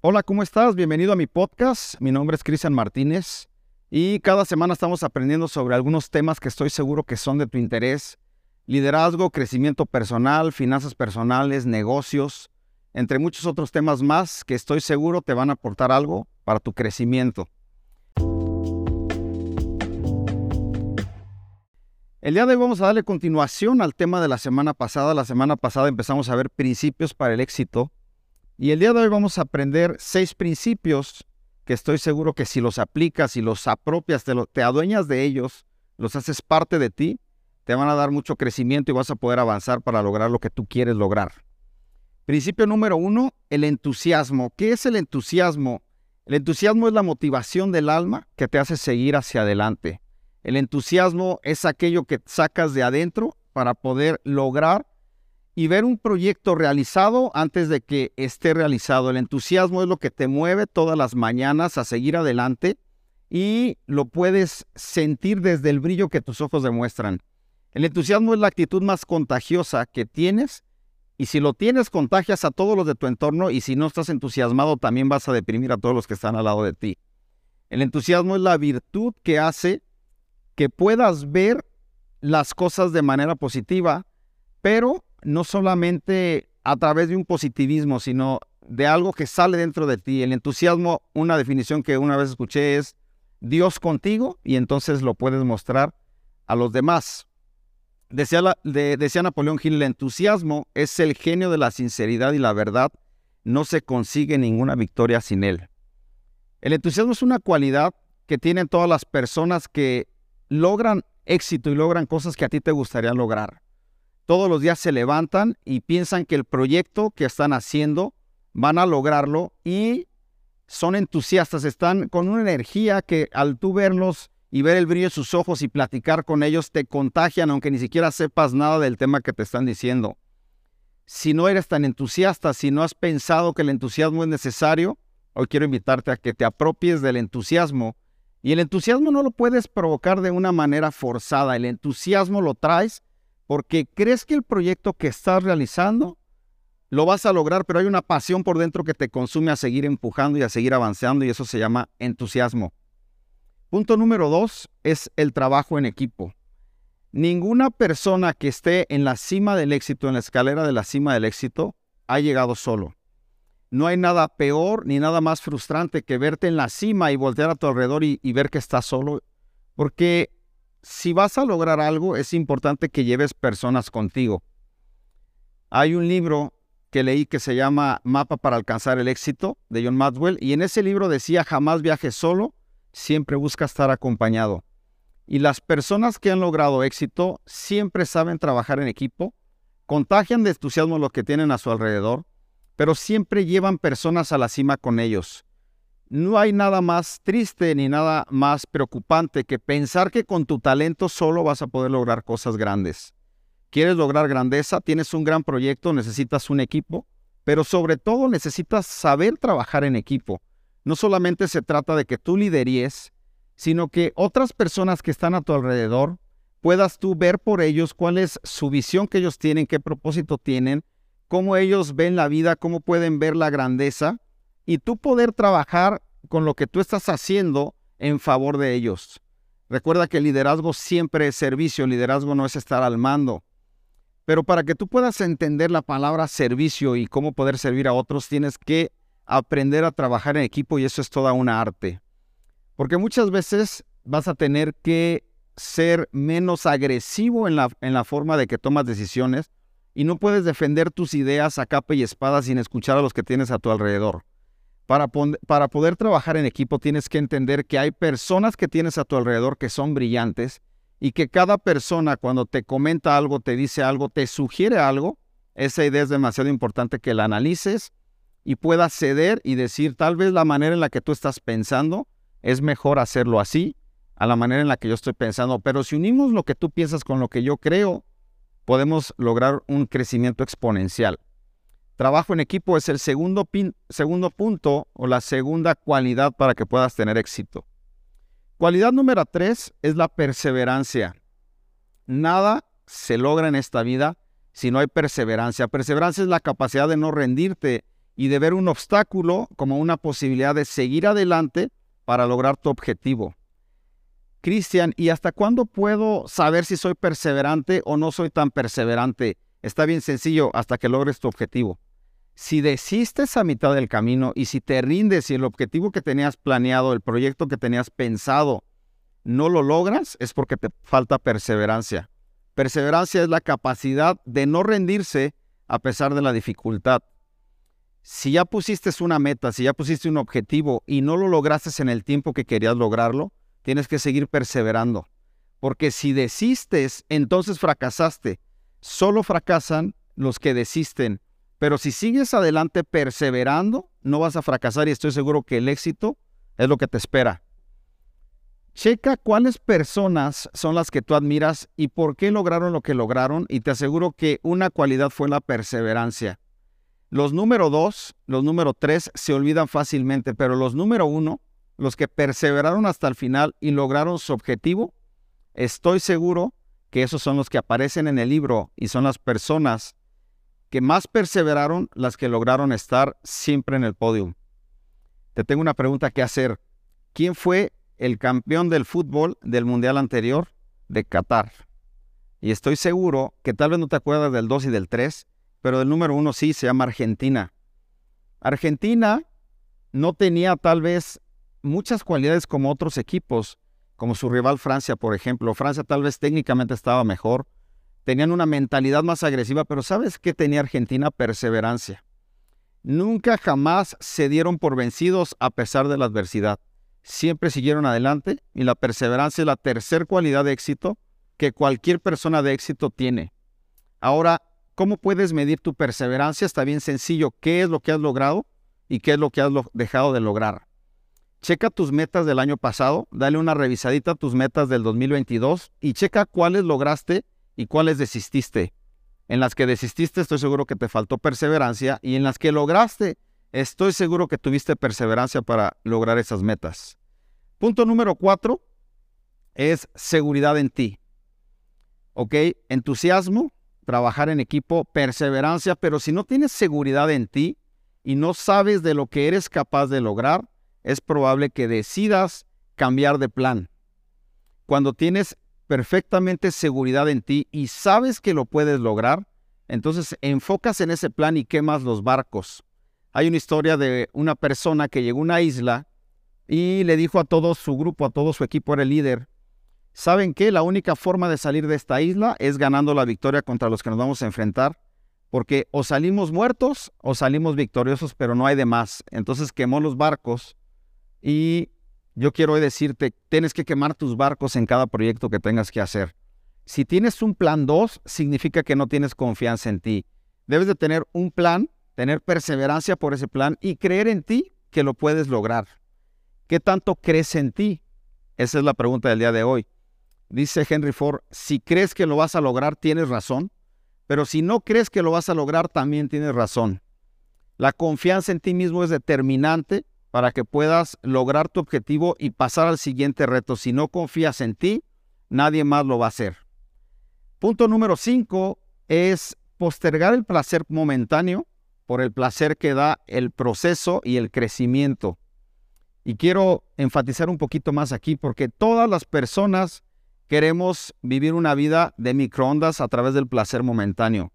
Hola, ¿cómo estás? Bienvenido a mi podcast. Mi nombre es Cristian Martínez y cada semana estamos aprendiendo sobre algunos temas que estoy seguro que son de tu interés. Liderazgo, crecimiento personal, finanzas personales, negocios, entre muchos otros temas más que estoy seguro te van a aportar algo para tu crecimiento. El día de hoy vamos a darle continuación al tema de la semana pasada. La semana pasada empezamos a ver principios para el éxito y el día de hoy vamos a aprender seis principios que estoy seguro que si los aplicas y los apropias, te, te adueñas de ellos, los haces parte de ti, te van a dar mucho crecimiento y vas a poder avanzar para lograr lo que tú quieres lograr. Principio número uno, el entusiasmo. ¿Qué es el entusiasmo? El entusiasmo es la motivación del alma que te hace seguir hacia adelante. El entusiasmo es aquello que sacas de adentro para poder lograr y ver un proyecto realizado antes de que esté realizado. El entusiasmo es lo que te mueve todas las mañanas a seguir adelante y lo puedes sentir desde el brillo que tus ojos demuestran. El entusiasmo es la actitud más contagiosa que tienes y si lo tienes contagias a todos los de tu entorno y si no estás entusiasmado también vas a deprimir a todos los que están al lado de ti. El entusiasmo es la virtud que hace que puedas ver las cosas de manera positiva, pero no solamente a través de un positivismo, sino de algo que sale dentro de ti. El entusiasmo, una definición que una vez escuché es Dios contigo y entonces lo puedes mostrar a los demás. Decía, Napoleón Hill, el entusiasmo es el genio de la sinceridad y la verdad. No se consigue ninguna victoria sin él. El entusiasmo es una cualidad que tienen todas las personas que logran éxito y logran cosas que a ti te gustaría lograr todos los días se levantan y piensan que el proyecto que están haciendo van a lograrlo y son entusiastas, están con una energía que al tú verlos y ver el brillo de sus ojos y platicar con ellos te contagian aunque ni siquiera sepas nada del tema que te están diciendo. Si no eres tan entusiasta, si no has pensado que el entusiasmo es necesario, hoy quiero invitarte a que te apropies del entusiasmo. Y el entusiasmo no lo puedes provocar de una manera forzada, el entusiasmo lo traes porque crees que el proyecto que estás realizando lo vas a lograr, pero hay una pasión por dentro que te consume a seguir empujando y a seguir avanzando y eso se llama entusiasmo. Punto número dos es el trabajo en equipo. Ninguna persona que esté en la cima del éxito, en la escalera de la cima del éxito, ha llegado solo. No hay nada peor ni nada más frustrante que verte en la cima y voltear a tu alrededor y, y ver que estás solo, porque si vas a lograr algo, es importante que lleves personas contigo. Hay un libro que leí que se llama Mapa para alcanzar el éxito de John Maxwell y en ese libro decía jamás viajes solo, siempre busca estar acompañado. Y las personas que han logrado éxito siempre saben trabajar en equipo, contagian de entusiasmo lo que tienen a su alrededor, pero siempre llevan personas a la cima con ellos. No hay nada más triste ni nada más preocupante que pensar que con tu talento solo vas a poder lograr cosas grandes. ¿Quieres lograr grandeza? Tienes un gran proyecto, necesitas un equipo, pero sobre todo necesitas saber trabajar en equipo. No solamente se trata de que tú lideries, sino que otras personas que están a tu alrededor puedas tú ver por ellos cuál es su visión que ellos tienen, qué propósito tienen, cómo ellos ven la vida, cómo pueden ver la grandeza y tú poder trabajar con lo que tú estás haciendo en favor de ellos. Recuerda que el liderazgo siempre es servicio, el liderazgo no es estar al mando. Pero para que tú puedas entender la palabra servicio y cómo poder servir a otros, tienes que aprender a trabajar en equipo y eso es toda una arte. Porque muchas veces vas a tener que ser menos agresivo en la, en la forma de que tomas decisiones y no puedes defender tus ideas a capa y espada sin escuchar a los que tienes a tu alrededor. Para, para, poder trabajar en equipo tienes que entender que hay personas que tienes a tu alrededor que son brillantes y que cada persona cuando te comenta algo, te dice algo, te sugiere algo, esa idea es demasiado importante que la analices y puedas ceder y decir tal vez la manera en la que tú estás pensando es mejor hacerlo así a la manera en la que yo estoy pensando. Pero si unimos lo que tú piensas con lo que yo creo, podemos lograr un crecimiento exponencial. Trabajo en equipo es el segundo, segundo punto o la segunda cualidad para que puedas tener éxito. Cualidad número tres es la perseverancia. Nada se logra en esta vida si no hay perseverancia. Perseverancia es la capacidad de no rendirte y de ver un obstáculo como una posibilidad de seguir adelante para lograr tu objetivo. Cristian, ¿y hasta cuándo puedo saber si soy perseverante o no soy tan perseverante? Está bien sencillo, hasta que logres tu objetivo. Si desistes a mitad del camino y si te rindes y el objetivo que tenías planeado, el proyecto que tenías pensado, no lo logras, es porque te falta perseverancia. Perseverancia es la capacidad de no rendirse a pesar de la dificultad. Si ya pusiste una meta, si ya pusiste un objetivo y no lo lograste en el tiempo que querías lograrlo, tienes que seguir perseverando. Porque si desistes, entonces fracasaste. Solo fracasan los que desisten pero si sigues adelante perseverando, no vas a fracasar y estoy seguro que el éxito es lo que te espera. Checa cuáles personas son las que tú admiras y por qué lograron lo que lograron y te aseguro que una cualidad fue la perseverancia. Los número dos, los número tres se olvidan fácilmente, pero los número uno, los que perseveraron hasta el final y lograron su objetivo, estoy seguro que esos son los que aparecen en el libro y son las personas que más perseveraron las que lograron estar siempre en el podio. Te tengo una pregunta que hacer. ¿Quién fue el campeón del fútbol del mundial anterior de Qatar? Y estoy seguro que tal vez no te acuerdas del 2 y del 3, pero del número 1 sí, se llama Argentina. Argentina no tenía tal vez muchas cualidades como otros equipos, como su rival Francia, por ejemplo. Francia tal vez técnicamente estaba mejor, tenían una mentalidad más agresiva, pero ¿sabes qué tenía Argentina? Perseverancia. Nunca jamás se dieron por vencidos a pesar de la adversidad. Siempre siguieron adelante y la perseverancia es la tercera cualidad de éxito que cualquier persona de éxito tiene. Ahora, ¿cómo puedes medir tu perseverancia? Está bien sencillo. ¿Qué es lo que has logrado y qué es lo que has dejado de lograr? Checa tus metas del año pasado, dale una revisadita a tus metas del 2022 y checa cuáles lograste y cuáles desististe. En las que desististe estoy seguro que te faltó perseverancia y en las que lograste estoy seguro que tuviste perseverancia para lograr esas metas. Punto número cuatro es seguridad en ti. ¿Ok? Entusiasmo, trabajar en equipo, perseverancia, pero si no tienes seguridad en ti y no sabes de lo que eres capaz de lograr, es probable que decidas cambiar de plan. Cuando tienes perfectamente seguridad en ti y sabes que lo puedes lograr, entonces enfocas en ese plan y quemas los barcos. Hay una historia de una persona que llegó a una isla y le dijo a todo su grupo, a todo su equipo, era el líder, ¿saben qué? La única forma de salir de esta isla es ganando la victoria contra los que nos vamos a enfrentar, porque o salimos muertos o salimos victoriosos, pero no hay de más. Entonces quemó los barcos y yo quiero decirte, tienes que quemar tus barcos en cada proyecto que tengas que hacer. Si tienes un plan 2, significa que no tienes confianza en ti. Debes de tener un plan, tener perseverancia por ese plan y creer en ti que lo puedes lograr. ¿Qué tanto crees en ti? Esa es la pregunta del día de hoy. Dice Henry Ford, si crees que lo vas a lograr, tienes razón, pero si no crees que lo vas a lograr, también tienes razón. La confianza en ti mismo es determinante para que puedas lograr tu objetivo y pasar al siguiente reto. Si no confías en ti, nadie más lo va a hacer. Punto número 5 es postergar el placer momentáneo por el placer que da el proceso y el crecimiento. Y quiero enfatizar un poquito más aquí porque todas las personas queremos vivir una vida de microondas a través del placer momentáneo.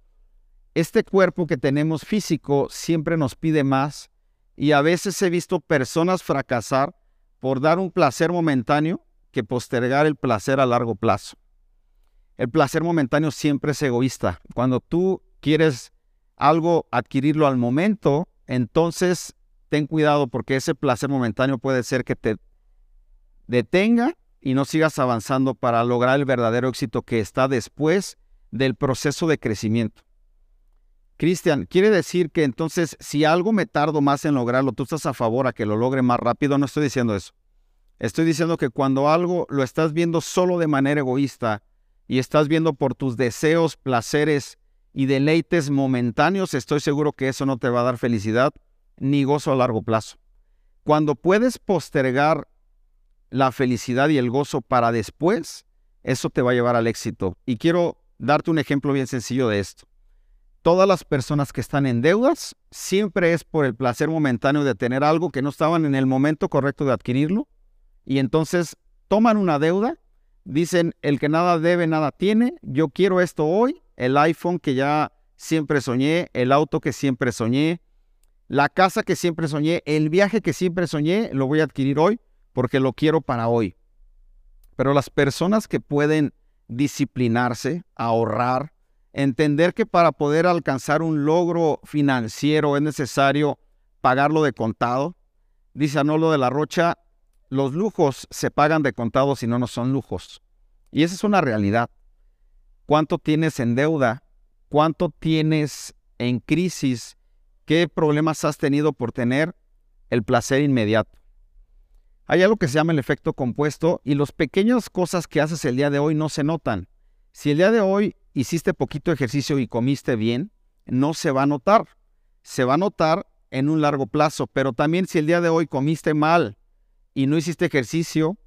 Este cuerpo que tenemos físico siempre nos pide más y a veces he visto personas fracasar por dar un placer momentáneo que postergar el placer a largo plazo. El placer momentáneo siempre es egoísta. Cuando tú quieres algo, adquirirlo al momento, entonces ten cuidado porque ese placer momentáneo puede ser que te detenga y no sigas avanzando para lograr el verdadero éxito que está después del proceso de crecimiento. Cristian, quiere decir que entonces si algo me tardo más en lograrlo, tú estás a favor a que lo logre más rápido. No estoy diciendo eso. Estoy diciendo que cuando algo lo estás viendo solo de manera egoísta y estás viendo por tus deseos, placeres y deleites momentáneos, estoy seguro que eso no te va a dar felicidad ni gozo a largo plazo. Cuando puedes postergar la felicidad y el gozo para después, eso te va a llevar al éxito. Y quiero darte un ejemplo bien sencillo de esto. Todas las personas que están en deudas siempre es por el placer momentáneo de tener algo que no estaban en el momento correcto de adquirirlo. Y entonces toman una deuda, dicen el que nada debe, nada tiene, yo quiero esto hoy, el iPhone que ya siempre soñé, el auto que siempre soñé, la casa que siempre soñé, el viaje que siempre soñé, lo voy a adquirir hoy porque lo quiero para hoy. Pero las personas que pueden disciplinarse, ahorrar, entender que para poder alcanzar un logro financiero es necesario pagarlo de contado. Dice Anolo de la Rocha, los lujos se pagan de contado si no, no son lujos. Y esa es una realidad. ¿Cuánto tienes en deuda? ¿Cuánto tienes en crisis? ¿Qué problemas has tenido por tener el placer inmediato? Hay algo que se llama el efecto compuesto y las pequeñas cosas que haces el día de hoy no se notan. Si el día de hoy hiciste poquito ejercicio y comiste bien, no se va a notar. Se va a notar en un largo plazo, pero también si el día de hoy comiste mal y no hiciste ejercicio,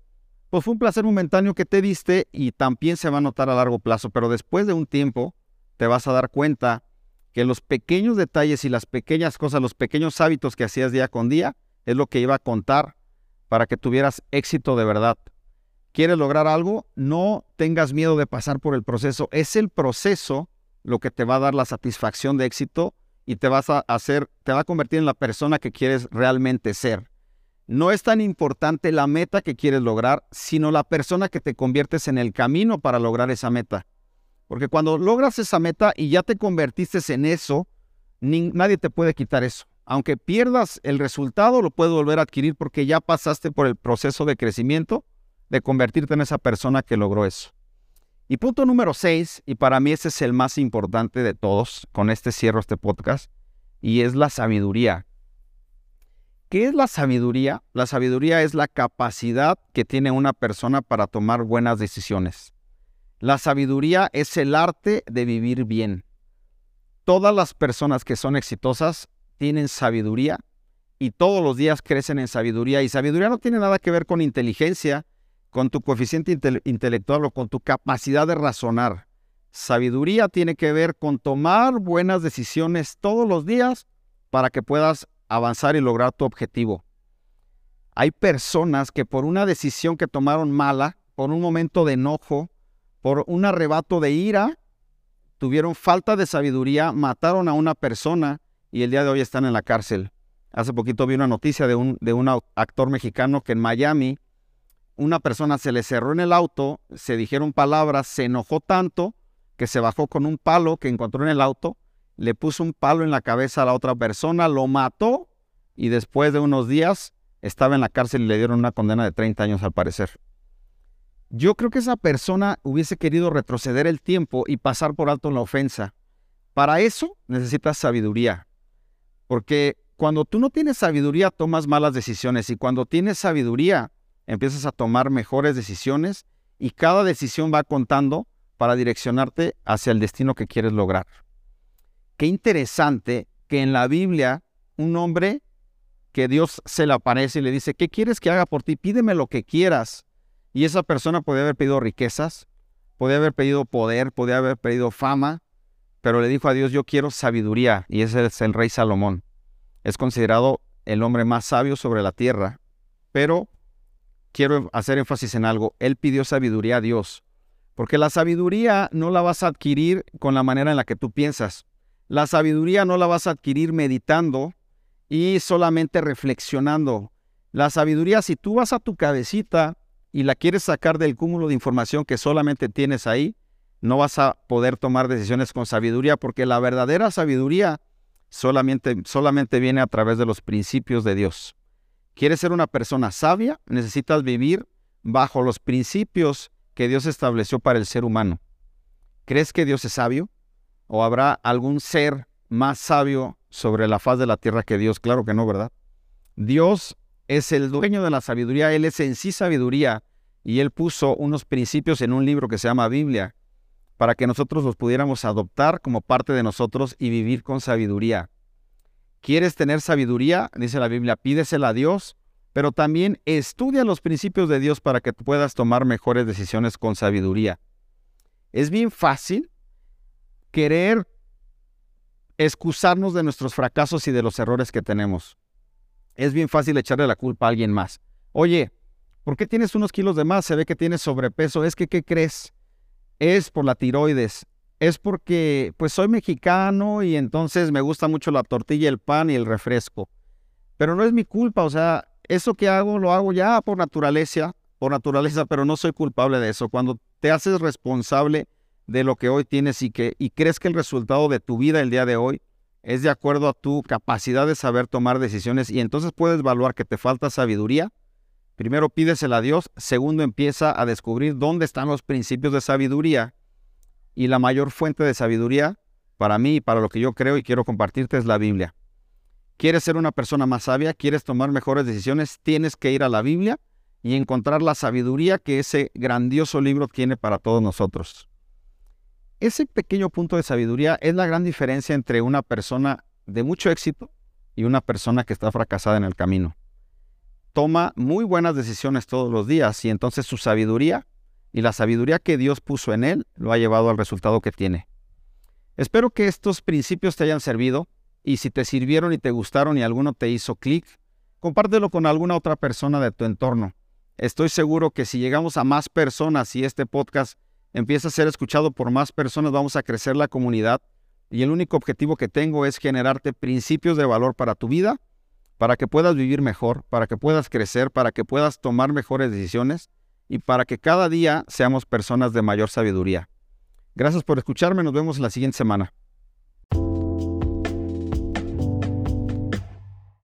pues fue un placer momentáneo que te diste y también se va a notar a largo plazo, pero después de un tiempo te vas a dar cuenta que los pequeños detalles y las pequeñas cosas, los pequeños hábitos que hacías día con día, es lo que iba a contar para que tuvieras éxito de verdad quieres lograr algo, no tengas miedo de pasar por el proceso. Es el proceso lo que te va a dar la satisfacción de éxito y te vas a hacer, te va a convertir en la persona que quieres realmente ser. No es tan importante la meta que quieres lograr, sino la persona que te conviertes en el camino para lograr esa meta. Porque cuando logras esa meta y ya te convertiste en eso, nadie te puede quitar eso. Aunque pierdas el resultado, lo puedes volver a adquirir porque ya pasaste por el proceso de crecimiento de convertirte en esa persona que logró eso. Y punto número seis, y para mí ese es el más importante de todos, con este cierro este podcast, y es la sabiduría. ¿Qué es la sabiduría? La sabiduría es la capacidad que tiene una persona para tomar buenas decisiones. La sabiduría es el arte de vivir bien. Todas las personas que son exitosas tienen sabiduría y todos los días crecen en sabiduría. Y sabiduría no tiene nada que ver con inteligencia, con tu coeficiente intelectual o con tu capacidad de razonar. Sabiduría tiene que ver con tomar buenas decisiones todos los días para que puedas avanzar y lograr tu objetivo. Hay personas que por una decisión que tomaron mala, por un momento de enojo, por un arrebato de ira, tuvieron falta de sabiduría, mataron a una persona y el día de hoy están en la cárcel. Hace poquito vi una noticia de un, de un actor mexicano que en Miami una persona se le cerró en el auto, se dijeron palabras, se enojó tanto que se bajó con un palo que encontró en el auto, le puso un palo en la cabeza a la otra persona, lo mató y después de unos días estaba en la cárcel y le dieron una condena de 30 años al parecer. Yo creo que esa persona hubiese querido retroceder el tiempo y pasar por alto la ofensa. Para eso necesitas sabiduría. Porque cuando tú no tienes sabiduría tomas malas decisiones y cuando tienes sabiduría empiezas a tomar mejores decisiones y cada decisión va contando para direccionarte hacia el destino que quieres lograr. Qué interesante que en la Biblia un hombre que Dios se le aparece y le dice, ¿qué quieres que haga por ti? Pídeme lo que quieras. Y esa persona podía haber pedido riquezas, podía haber pedido poder, podía haber pedido fama, pero le dijo a Dios, yo quiero sabiduría. Y ese es el rey Salomón. Es considerado el hombre más sabio sobre la tierra, pero quiero hacer énfasis en algo. Él pidió sabiduría a Dios, porque la sabiduría no la vas a adquirir con la manera en la que tú piensas. La sabiduría no la vas a adquirir meditando y solamente reflexionando. La sabiduría, si tú vas a tu cabecita y la quieres sacar del cúmulo de información que solamente tienes ahí, no vas a poder tomar decisiones con sabiduría, porque la verdadera sabiduría solamente, solamente viene a través de los principios de Dios. ¿Quieres ser una persona sabia? Necesitas vivir bajo los principios que Dios estableció para el ser humano. ¿Crees que Dios es sabio? ¿O habrá algún ser más sabio sobre la faz de la tierra que Dios? Claro que no, ¿verdad? Dios es el dueño de la sabiduría, Él es en sí sabiduría y Él puso unos principios en un libro que se llama Biblia para que nosotros los pudiéramos adoptar como parte de nosotros y vivir con sabiduría. ¿Quieres tener sabiduría? Dice la Biblia, pídesela a Dios, pero también estudia los principios de Dios para que puedas tomar mejores decisiones con sabiduría. Es bien fácil querer excusarnos de nuestros fracasos y de los errores que tenemos. Es bien fácil echarle la culpa a alguien más. Oye, ¿por qué tienes unos kilos de más? Se ve que tienes sobrepeso. Es que, ¿qué crees? Es por la tiroides. Es porque, pues soy mexicano y entonces me gusta mucho la tortilla, el pan y el refresco. Pero no es mi culpa, o sea, eso que hago lo hago ya por naturaleza, por naturaleza, pero no soy culpable de eso. Cuando te haces responsable de lo que hoy tienes y que y crees que el resultado de tu vida el día de hoy es de acuerdo a tu capacidad de saber tomar decisiones y entonces puedes evaluar que te falta sabiduría. Primero pídesela a Dios, segundo empieza a descubrir dónde están los principios de sabiduría y la mayor fuente de sabiduría para mí y para lo que yo creo y quiero compartirte es la Biblia. ¿Quieres ser una persona más sabia? ¿Quieres tomar mejores decisiones? Tienes que ir a la Biblia y encontrar la sabiduría que ese grandioso libro tiene para todos nosotros. Ese pequeño punto de sabiduría es la gran diferencia entre una persona de mucho éxito y una persona que está fracasada en el camino. Toma muy buenas decisiones todos los días y entonces su sabiduría y la sabiduría que Dios puso en él lo ha llevado al resultado que tiene. Espero que estos principios te hayan servido y si te sirvieron y te gustaron y alguno te hizo clic, compártelo con alguna otra persona de tu entorno. Estoy seguro que si llegamos a más personas y este podcast empieza a ser escuchado por más personas, vamos a crecer la comunidad. Y el único objetivo que tengo es generarte principios de valor para tu vida, para que puedas vivir mejor, para que puedas crecer, para que puedas tomar mejores decisiones y para que cada día seamos personas de mayor sabiduría. Gracias por escucharme, nos vemos la siguiente semana.